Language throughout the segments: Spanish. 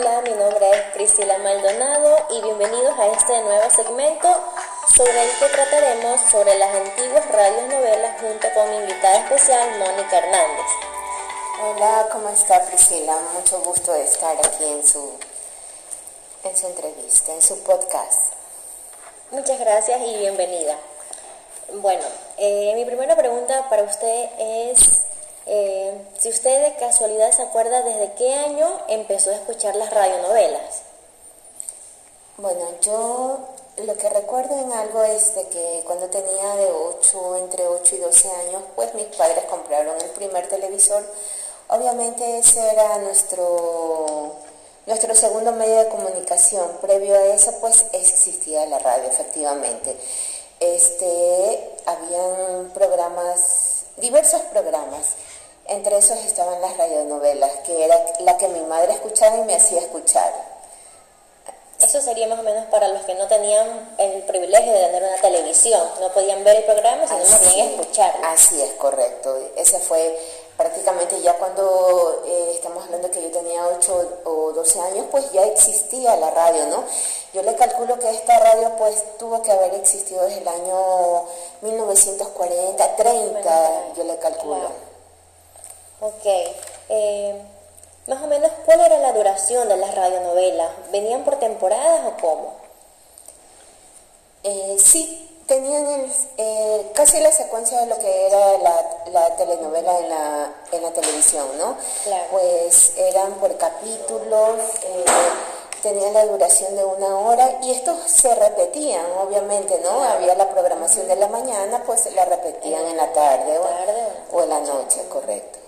Hola, mi nombre es Priscila Maldonado y bienvenidos a este nuevo segmento sobre el que trataremos sobre las antiguas radios novelas junto con mi invitada especial, Mónica Hernández. Hola, ¿cómo está Priscila? Mucho gusto de estar aquí en su, en su entrevista, en su podcast. Muchas gracias y bienvenida. Bueno, eh, mi primera pregunta para usted es usted de casualidad se acuerda desde qué año empezó a escuchar las radionovelas. Bueno, yo lo que recuerdo en algo es de que cuando tenía de 8, entre 8 y 12 años, pues mis padres compraron el primer televisor. Obviamente ese era nuestro, nuestro segundo medio de comunicación. Previo a eso, pues existía la radio, efectivamente. Este, habían programas, diversos programas. Entre esos estaban las radionovelas, que era la que mi madre escuchaba y me hacía escuchar. Eso sería más o menos para los que no tenían el privilegio de tener una televisión, no podían ver el programa, sino más bien escucharlo. Así es, correcto. Ese fue prácticamente ya cuando eh, estamos hablando que yo tenía 8 o 12 años, pues ya existía la radio, ¿no? Yo le calculo que esta radio pues tuvo que haber existido desde el año 1940, 30, yo le calculo. Ok. Eh, más o menos, ¿cuál era la duración de las radionovelas? ¿Venían por temporadas o cómo? Eh, sí, tenían eh, casi la secuencia de lo que era la, telenovela en la, en la televisión, ¿no? Claro. Pues eran por capítulos, eh, tenían la duración de una hora y estos se repetían, obviamente, ¿no? Había la programación de la mañana, pues la repetían en la tarde, o, o en la noche, correcto.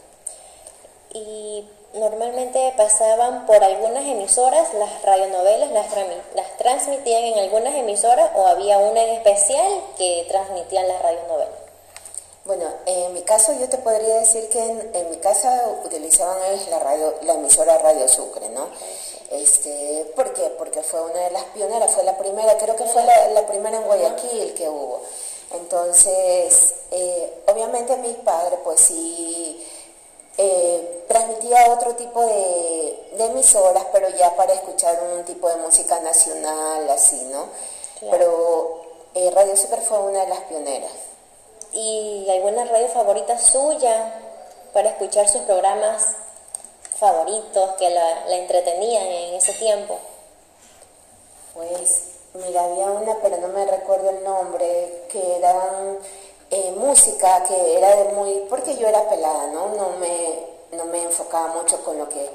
Y normalmente pasaban por algunas emisoras, las radionovelas las, las transmitían en algunas emisoras o había una en especial que transmitían las radionovelas. Bueno, en mi caso yo te podría decir que en, mi casa utilizaban la radio, la emisora Radio Sucre, ¿no? Este, ¿Por qué? Porque fue una de las pioneras, fue la primera, creo que fue la, primera en Guayaquil que hubo. Entonces, eh, obviamente mis padres, pues sí eh, transmitía otro tipo de, emisoras, pero ya para escuchar un tipo de música nacional, así, ¿no? Pero eh, Radio Super fue una de las pioneras. ¿Y alguna radio favorita suya para escuchar sus programas favoritos que la, entretenían en ese tiempo? Pues, mira, había una, pero no me recuerdo el nombre, que eran eh, música que era de muy, porque yo era pelada, ¿no? No me, no me enfocaba mucho con lo que,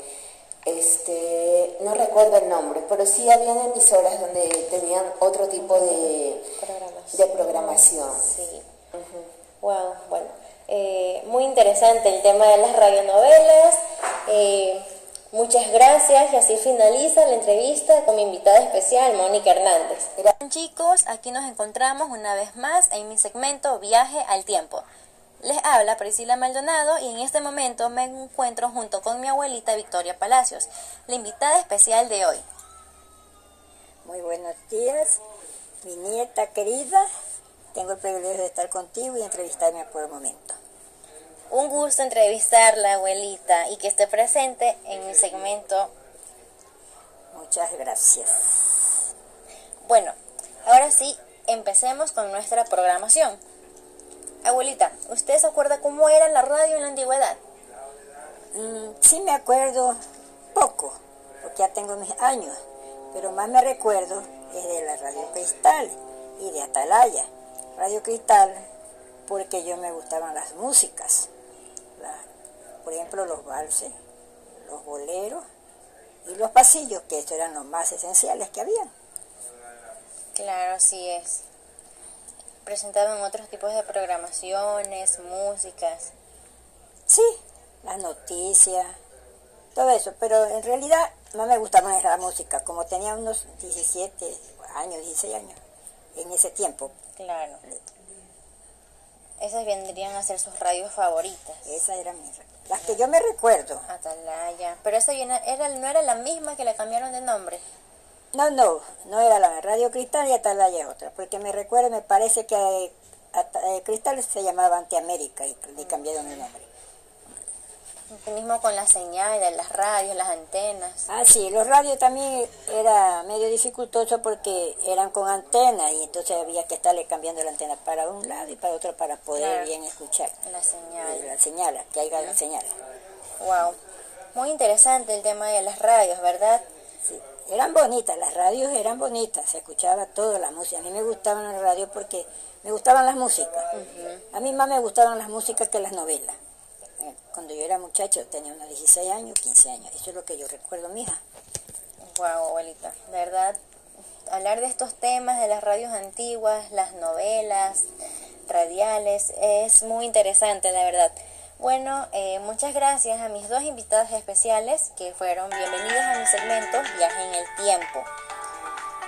este, no recuerdo el nombre, pero sí habían emisoras donde tenían otro tipo de programación. De programación. Sí. Wow, bueno. Eh, muy interesante el tema de las radionovelas. Eh, Muchas gracias y así finaliza la entrevista con mi invitada especial, Mónica Hernández. Chicos, aquí nos encontramos una vez más en mi segmento Viaje al Tiempo. Les habla Priscila Maldonado y en este momento me encuentro junto con mi abuelita Victoria Palacios, la invitada especial de hoy. Muy buenos días, mi nieta querida. Tengo el privilegio de estar contigo y entrevistarme por el momento. Un gusto entrevistarla, abuelita, y que esté presente en mi segmento. Muchas gracias. Bueno, ahora sí, empecemos con nuestra programación. Abuelita, ¿usted se acuerda cómo era la radio en la antigüedad? Mm, sí me acuerdo poco, porque ya tengo mis años, pero más me recuerdo es de la Radio Cristal y de Atalaya. Radio Cristal porque yo me gustaban las músicas por ejemplo, los valses, los boleros y los pasillos, que estos eran los más esenciales que habían. Claro, así es. Presentaban otros tipos de programaciones, músicas. Sí, las noticias, todo eso, pero en realidad no me gustaba más la música, como tenía unos 17 años, 16 años en ese tiempo. Claro. Esas vendrían a ser sus radios favoritas. Esa era mi las que yo me recuerdo. Atalaya. Pero esa era, no era la misma que le cambiaron de nombre. No, no, no era la Radio Cristal y Atalaya es otra. Porque me recuerdo, me parece que eh, Cristal se llamaba Antiamérica y le cambiaron el nombre. mismo con la señal de las radios, las antenas. Ah, sí, los radios también era medio dificultoso porque eran con antenas y entonces había que estarle cambiando la antena para un lado y para otro para poder bien escuchar. La señal. La señal, que haya la señal. Wow. Muy interesante el tema de las radios, ¿verdad? Sí. Eran bonitas, las radios eran bonitas, se escuchaba toda la música. A mí me gustaban las radios porque me gustaban las músicas. A mí más me gustaban las músicas que las novelas. Eh, cuando yo era muchacho, tenía unos 16 años, 15 años. Eso es lo que yo recuerdo, mija. Wow, abuelita. De verdad, hablar de estos temas de las radios antiguas, las novelas, radiales, es muy interesante, la verdad. Bueno, eh, muchas gracias a mis dos invitados especiales que fueron bienvenidos a mi segmento Viaje en el Tiempo.